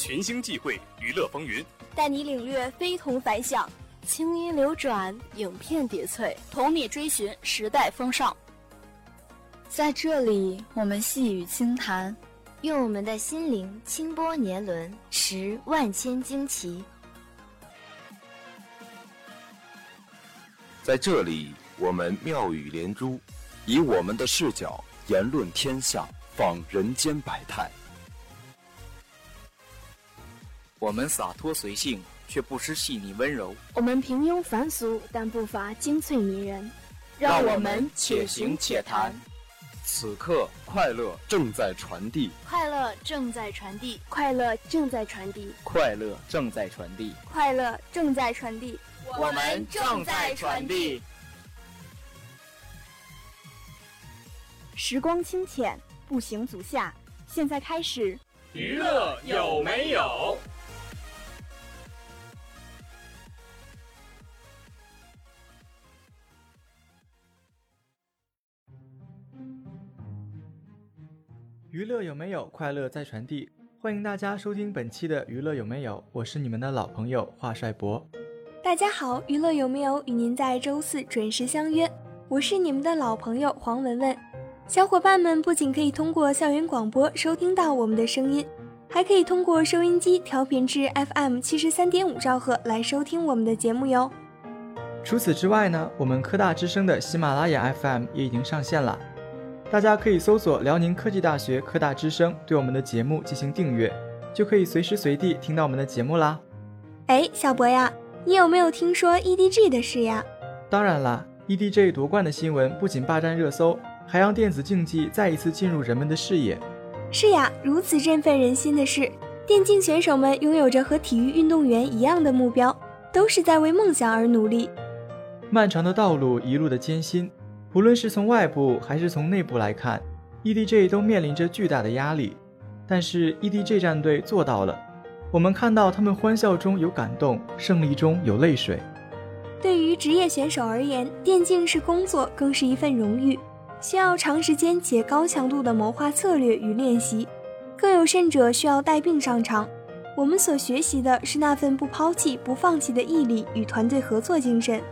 群星际会，娱乐风云，带你领略非同凡响，清音流转，影片叠翠，同你追寻时代风尚。在这里，我们细语轻谈，用我们的心灵轻拨年轮，识万千惊奇。在这里，我们妙语连珠，以我们的视角言论天下，访人间百态。我们洒脱随性，却不失细腻温柔；我们平庸凡俗，但不乏精粹迷人。让我们且行且谈。此刻，快乐正在传递，快乐正在传递，快乐正在传递，快乐正在传递，快乐正在传递。我们正在传递。时光清浅，步行足下。现在开始，娱乐有没有？娱乐有没有？快乐在传递。欢迎大家收听本期的娱乐有没有？我是你们的老朋友华帅博。大家好，娱乐有没有与您在周四准时相约？我是你们的老朋友黄文文。小伙伴们不仅可以通过校园广播收听到我们的声音，还可以通过收音机调频至 FM 七十三点五兆赫来收听我们的节目哟。除此之外呢，我们科大之声的喜马拉雅 FM 也已经上线了。大家可以搜索辽宁科技大学科大之声，对我们的节目进行订阅，就可以随时随地听到我们的节目啦。哎，小博呀，你有没有听说 EDG 的事呀？当然啦，EDG 夺冠的新闻不仅霸占热搜，还让电子竞技再一次进入人们的视野。是呀，如此振奋人心的事，电竞选手们拥有着和体育运动员一样的目标，都是在为梦想而努力。漫长的道路，一路的艰辛。无论是从外部还是从内部来看，EDG 都面临着巨大的压力，但是 EDG 战队做到了。我们看到他们欢笑中有感动，胜利中有泪水。对于职业选手而言，电竞是工作，更是一份荣誉，需要长时间且高强度的谋划策略与练习，更有甚者需要带病上场。我们所学习的是那份不抛弃、不放弃的毅力与团队合作精神。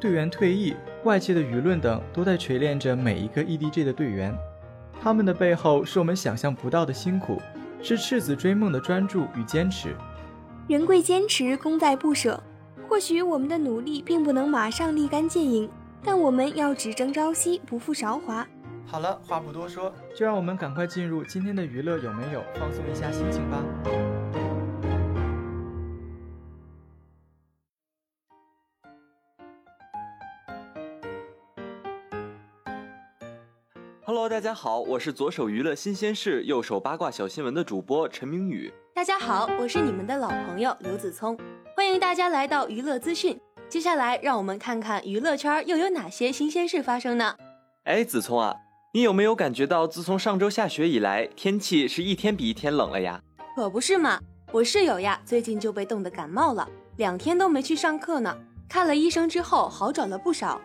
队员退役。外界的舆论等都在锤炼着每一个 EDG 的队员，他们的背后是我们想象不到的辛苦，是赤子追梦的专注与坚持。人贵坚持，功在不舍。或许我们的努力并不能马上立竿见影，但我们要只争朝夕，不负韶华。好了，话不多说，就让我们赶快进入今天的娱乐有没有，放松一下心情吧。大家好，我是左手娱乐新鲜事，右手八卦小新闻的主播陈明宇。大家好，我是你们的老朋友刘子聪，欢迎大家来到娱乐资讯。接下来，让我们看看娱乐圈又有哪些新鲜事发生呢？哎，子聪啊，你有没有感觉到自从上周下雪以来，天气是一天比一天冷了呀？可不是嘛，我室友呀，最近就被冻得感冒了，两天都没去上课呢。看了医生之后，好转了不少。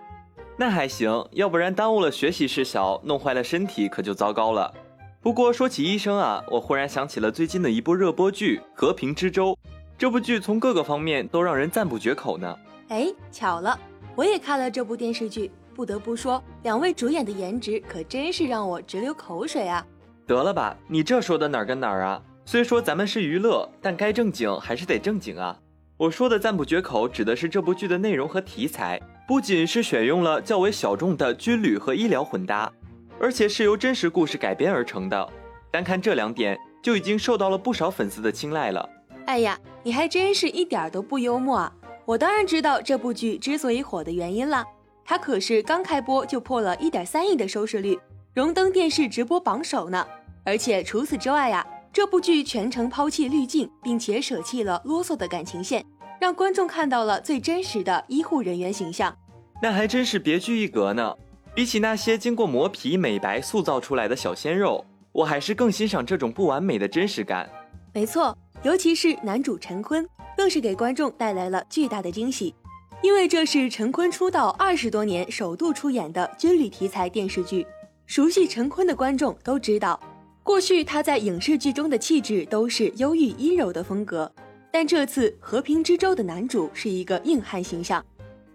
那还行，要不然耽误了学习事小，弄坏了身体可就糟糕了。不过说起医生啊，我忽然想起了最近的一部热播剧《和平之舟》，这部剧从各个方面都让人赞不绝口呢。哎，巧了，我也看了这部电视剧，不得不说，两位主演的颜值可真是让我直流口水啊！得了吧，你这说的哪儿跟哪儿啊？虽说咱们是娱乐，但该正经还是得正经啊。我说的赞不绝口，指的是这部剧的内容和题材。不仅是选用了较为小众的军旅和医疗混搭，而且是由真实故事改编而成的。单看这两点，就已经受到了不少粉丝的青睐了。哎呀，你还真是一点都不幽默啊！我当然知道这部剧之所以火的原因了，它可是刚开播就破了一点三亿的收视率，荣登电视直播榜首呢。而且除此之外呀，这部剧全程抛弃滤镜，并且舍弃了啰嗦的感情线。让观众看到了最真实的医护人员形象，那还真是别具一格呢。比起那些经过磨皮美白塑造出来的小鲜肉，我还是更欣赏这种不完美的真实感。没错，尤其是男主陈坤，更是给观众带来了巨大的惊喜，因为这是陈坤出道二十多年首度出演的军旅题材电视剧。熟悉陈坤的观众都知道，过去他在影视剧中的气质都是忧郁阴柔的风格，但这次《和平之舟》的男主是一个硬汉形象，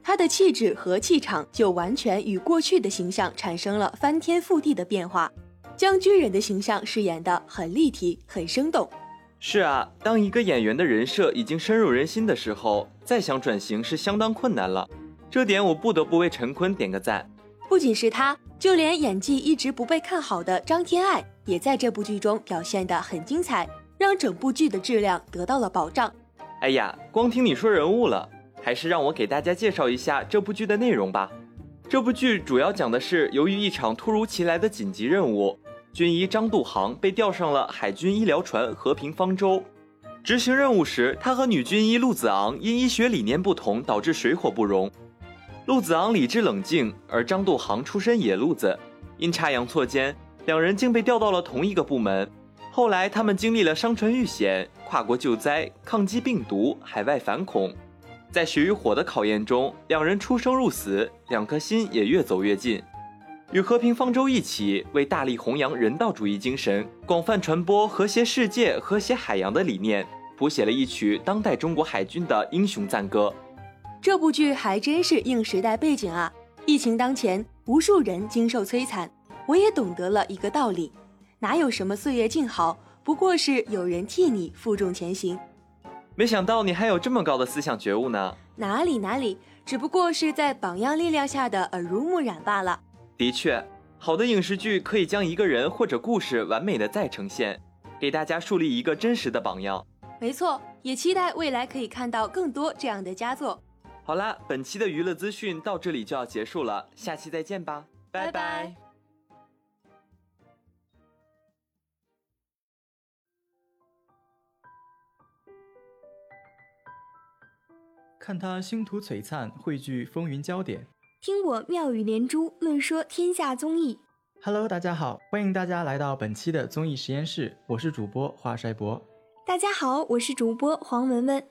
他的气质和气场就完全与过去的形象产生了翻天覆地的变化，将军人的形象饰演得很立体、很生动。是啊，当一个演员的人设已经深入人心的时候，再想转型是相当困难了。这点我不得不为陈坤点个赞。不仅是他，就连演技一直不被看好的张天爱，也在这部剧中表现得很精彩，让整部剧的质量得到了保障。哎呀，光听你说人物了，还是让我给大家介绍一下这部剧的内容吧。这部剧主要讲的是，由于一场突如其来的紧急任务，军医张度航被调上了海军医疗船“和平方舟”。执行任务时，他和女军医陆子昂因医学理念不同，导致水火不容。陆子昂理智冷静，而张度航出身野路子，阴差阳错间，两人竟被调到了同一个部门。后来，他们经历了商船遇险、跨国救灾、抗击病毒、海外反恐，在血与火的考验中，两人出生入死，两颗心也越走越近。与和平方舟一起，为大力弘扬人道主义精神，广泛传播和谐世界、和谐海洋的理念，谱写了一曲当代中国海军的英雄赞歌。这部剧还真是应时代背景啊！疫情当前，无数人经受摧残，我也懂得了一个道理：哪有什么岁月静好，不过是有人替你负重前行。没想到你还有这么高的思想觉悟呢！哪里哪里，只不过是在榜样力量下的耳濡目染罢了。的确，好的影视剧可以将一个人或者故事完美的再呈现，给大家树立一个真实的榜样。没错，也期待未来可以看到更多这样的佳作。好啦，本期的娱乐资讯到这里就要结束了，下期再见吧，拜拜。看他星途璀璨，汇聚风云焦点；听我妙语连珠，论说天下综艺。Hello，大家好，欢迎大家来到本期的综艺实验室，我是主播华帅博。大家好，我是主播黄文文。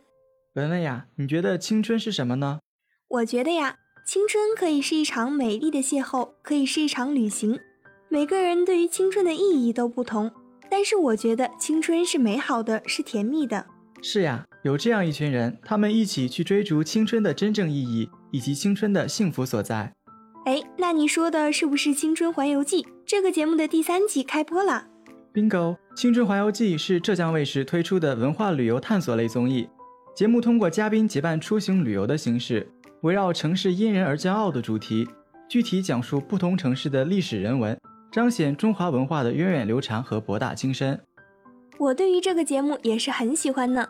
文文呀，你觉得青春是什么呢？我觉得呀，青春可以是一场美丽的邂逅，可以是一场旅行。每个人对于青春的意义都不同，但是我觉得青春是美好的，是甜蜜的。是呀，有这样一群人，他们一起去追逐青春的真正意义，以及青春的幸福所在。哎，那你说的是不是《青春环游记》这个节目的第三集开播了？Bingo，《青春环游记》是浙江卫视推出的文化旅游探索类综艺。节目通过嘉宾结伴出行旅游的形式，围绕“城市因人而骄傲”的主题，具体讲述不同城市的历史人文，彰显中华文化的源远流长和博大精深。我对于这个节目也是很喜欢呢。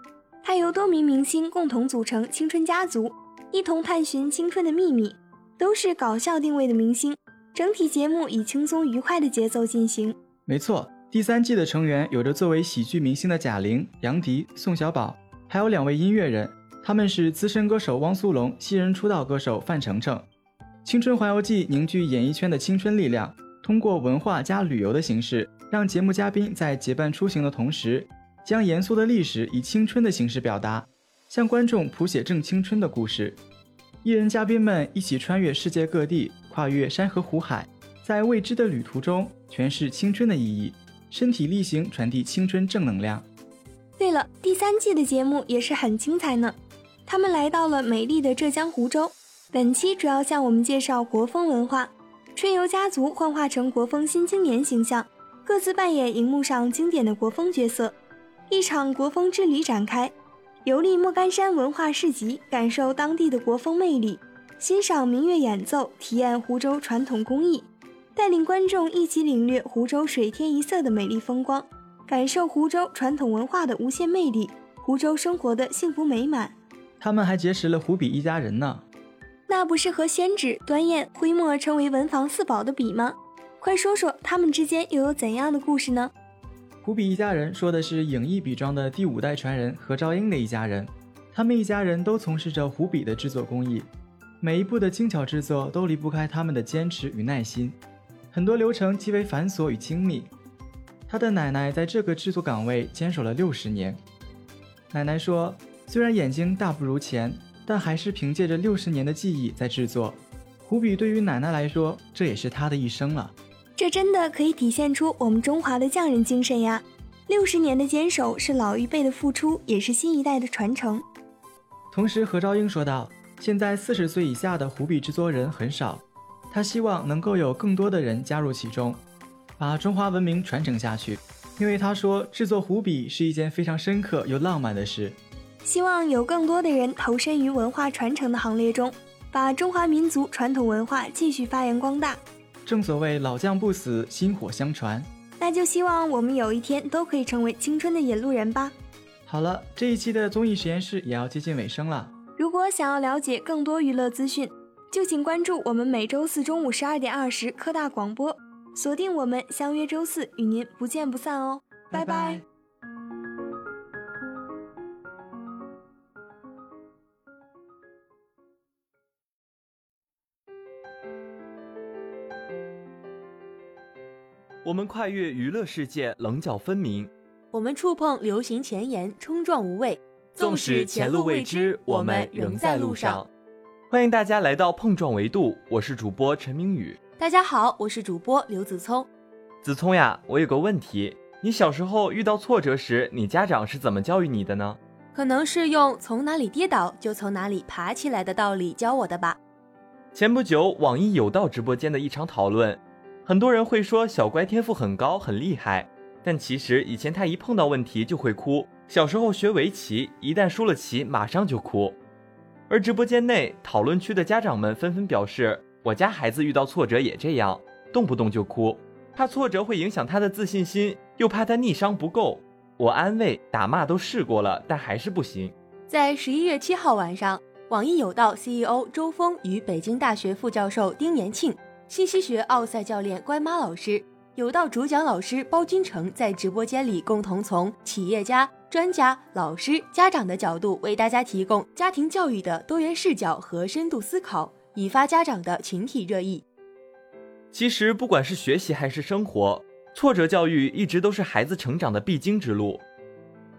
它由多名明星共同组成青春家族，一同探寻青春的秘密，都是搞笑定位的明星。整体节目以轻松愉快的节奏进行。没错，第三季的成员有着作为喜剧明星的贾玲、杨迪、宋小宝。还有两位音乐人，他们是资深歌手汪苏泷、新人出道歌手范丞丞。青春环游记凝聚演艺圈的青春力量，通过文化加旅游的形式，让节目嘉宾在结伴出行的同时，将严肃的历史以青春的形式表达，向观众谱写正青春的故事。艺人嘉宾们一起穿越世界各地，跨越山河湖海，在未知的旅途中诠释青春的意义，身体力行传递青春正能量。对了，第三季的节目也是很精彩呢。他们来到了美丽的浙江湖州，本期主要向我们介绍国风文化。春游家族幻化成国风新青年形象，各自扮演荧幕上经典的国风角色。一场国风之旅展开，游历莫干山文化市集，感受当地的国风魅力，欣赏民乐演奏，体验湖州传统工艺，带领观众一起领略湖州水天一色的美丽风光。感受湖州传统文化的无限魅力，湖州生活的幸福美满。他们还结识了湖笔一家人呢。那不是和宣纸、端砚、徽墨成为文房四宝的笔吗？快说说他们之间又有怎样的故事呢？湖笔一家人说的是影艺笔庄的第五代传人何兆英的一家人。他们一家人都从事着湖笔的制作工艺，每一步的精巧制作都离不开他们的坚持与耐心，很多流程极为繁琐与精密。他的奶奶在这个制作岗位坚守了六十年。奶奶说：“虽然眼睛大不如前，但还是凭借着六十年的记忆在制作。”湖笔对于奶奶来说，这也是她的一生了。这真的可以体现出我们中华的匠人精神呀！六十年的坚守是老一辈的付出，也是新一代的传承。同时，何昭英说道：“现在四十岁以下的湖笔制作人很少，他希望能够有更多的人加入其中，把中华文明传承下去。因为他说，制作湖笔是一件非常深刻又浪漫的事。希望有更多的人投身于文化传承的行列中，把中华民族传统文化继续发扬光大。”正所谓老将不死，薪火相传。那就希望我们有一天都可以成为青春的引路人吧。好了，这一期的综艺实验室也要接近尾声了。如果想要了解更多娱乐资讯，就请关注我们每周四中午十二点二十科大广播，锁定我们，相约周四与您不见不散哦。拜拜。我们跨越娱乐世界，棱角分明；我们触碰流行前沿，冲撞无畏。纵使前路未知，我们仍在路上。欢迎大家来到碰撞维度，我是主播陈明宇。大家好，我是主播刘子聪。子聪呀，我有个问题：你小时候遇到挫折时，你家长是怎么教育你的呢？可能是用从哪里跌倒就从哪里爬起来的道理教我的吧。前不久，网易有道直播间的一场讨论。很多人会说小乖天赋很高很厉害，但其实以前他一碰到问题就会哭。小时候学围棋，一旦输了棋马上就哭。而直播间内讨论区的家长们纷纷表示，我家孩子遇到挫折也这样，动不动就哭，怕挫折会影响他的自信心，又怕他逆商不够。我安慰打骂都试过了，但还是不行。在十一月七号晚上，网易有道 CEO 周峰与北京大学副教授丁延庆。信息学奥赛教练乖妈老师、有道主讲老师包君成在直播间里共同从企业家、专家、老师、家长的角度为大家提供家庭教育的多元视角和深度思考，引发家长的群体热议。其实，不管是学习还是生活，挫折教育一直都是孩子成长的必经之路。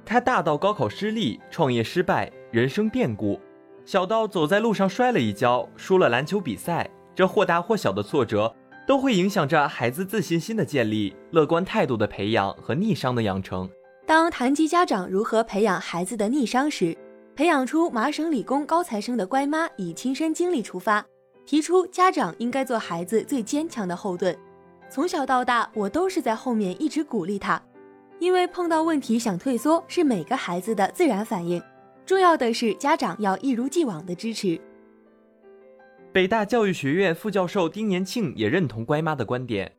它大到高考失利、创业失败、人生变故，小到走在路上摔了一跤、输了篮球比赛。这或大或小的挫折，都会影响着孩子自信心的建立、乐观态度的培养和逆商的养成。当谈及家长如何培养孩子的逆商时，培养出麻省理工高材生的乖妈以亲身经历出发，提出家长应该做孩子最坚强的后盾。从小到大，我都是在后面一直鼓励他，因为碰到问题想退缩是每个孩子的自然反应，重要的是家长要一如既往的支持。北大教育学院副教授丁延庆也认同乖妈的观点，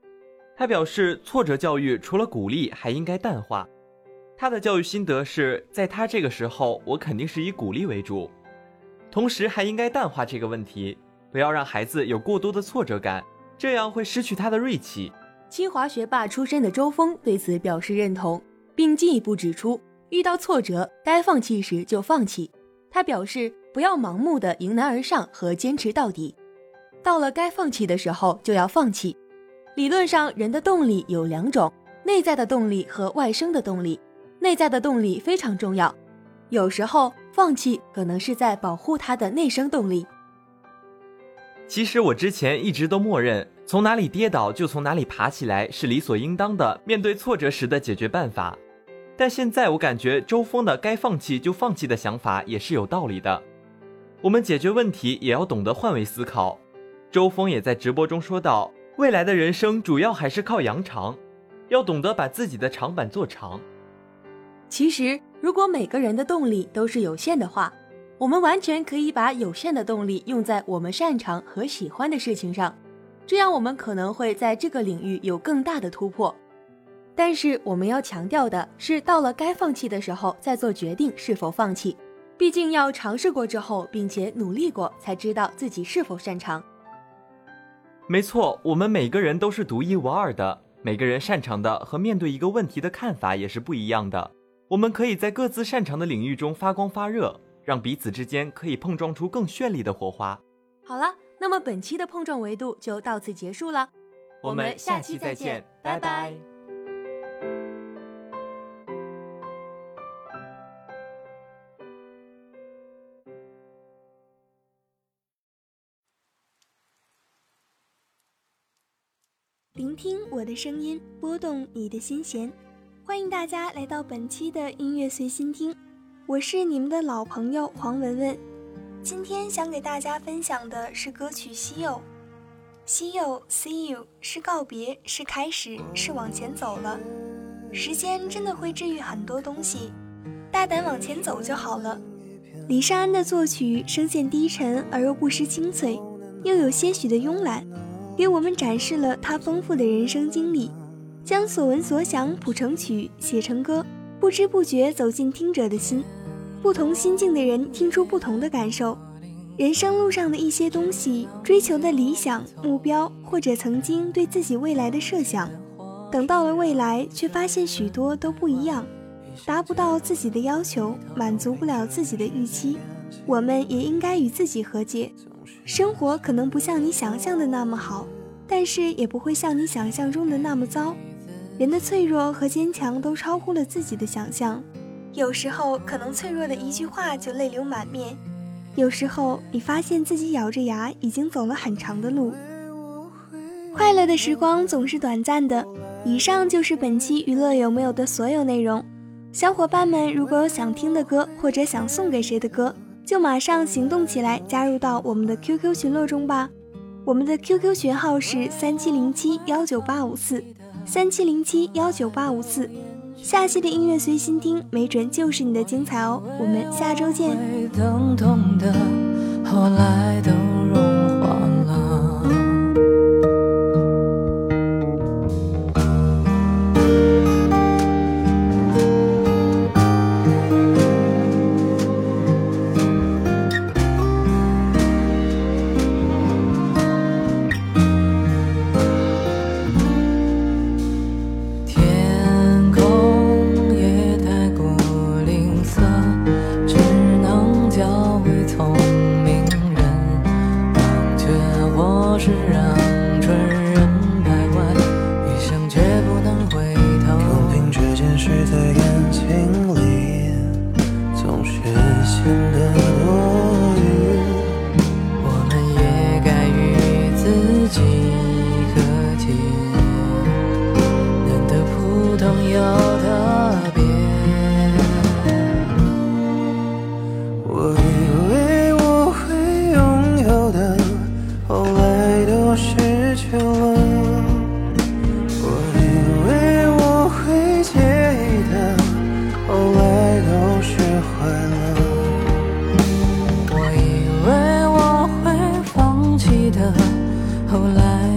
他表示，挫折教育除了鼓励，还应该淡化。他的教育心得是，在他这个时候，我肯定是以鼓励为主，同时还应该淡化这个问题，不要让孩子有过多的挫折感，这样会失去他的锐气。清华学霸出身的周峰对此表示认同，并进一步指出，遇到挫折该放弃时就放弃。他表示。不要盲目的迎难而上和坚持到底，到了该放弃的时候就要放弃。理论上，人的动力有两种：内在的动力和外生的动力。内在的动力非常重要，有时候放弃可能是在保护他的内生动力。其实我之前一直都默认，从哪里跌倒就从哪里爬起来是理所应当的，面对挫折时的解决办法。但现在我感觉周峰的该放弃就放弃的想法也是有道理的。我们解决问题也要懂得换位思考。周峰也在直播中说到，未来的人生主要还是靠扬长，要懂得把自己的长板做长。其实，如果每个人的动力都是有限的话，我们完全可以把有限的动力用在我们擅长和喜欢的事情上，这样我们可能会在这个领域有更大的突破。但是，我们要强调的是，到了该放弃的时候再做决定是否放弃。毕竟要尝试过之后，并且努力过，才知道自己是否擅长。没错，我们每个人都是独一无二的，每个人擅长的和面对一个问题的看法也是不一样的。我们可以在各自擅长的领域中发光发热，让彼此之间可以碰撞出更绚丽的火花。好了，那么本期的碰撞维度就到此结束了，我们下期再见，拜拜。聆听我的声音，拨动你的心弦。欢迎大家来到本期的音乐随心听，我是你们的老朋友黄文文。今天想给大家分享的是歌曲《西柚》。西柚，See you，是告别，是开始，是往前走了。时间真的会治愈很多东西，大胆往前走就好了。李尚安的作曲，声线低沉而又不失清脆，又有些许的慵懒，给我们展示了他丰富的人生经历，将所闻所想谱成曲，写成歌，不知不觉走进听者的心。不同心境的人听出不同的感受。人生路上的一些东西，追求的理想目标，或者曾经对自己未来的设想，等到了未来，却发现许多都不一样，达不到自己的要求，满足不了自己的预期。我们也应该与自己和解。生活可能不像你想象的那么好，但是也不会像你想象中的那么糟。人的脆弱和坚强都超乎了自己的想象，有时候可能脆弱的一句话就泪流满面。有时候，你发现自己咬着牙已经走了很长的路。快乐的时光总是短暂的。以上就是本期娱乐有没有的所有内容。小伙伴们，如果有想听的歌或者想送给谁的歌，就马上行动起来，加入到我们的 QQ 群落中吧。我们的 QQ 群号是三七零七幺九八五四三七零七幺九八五四。下期的音乐随心听，没准就是你的精彩哦！我们下周见。很轻。后来。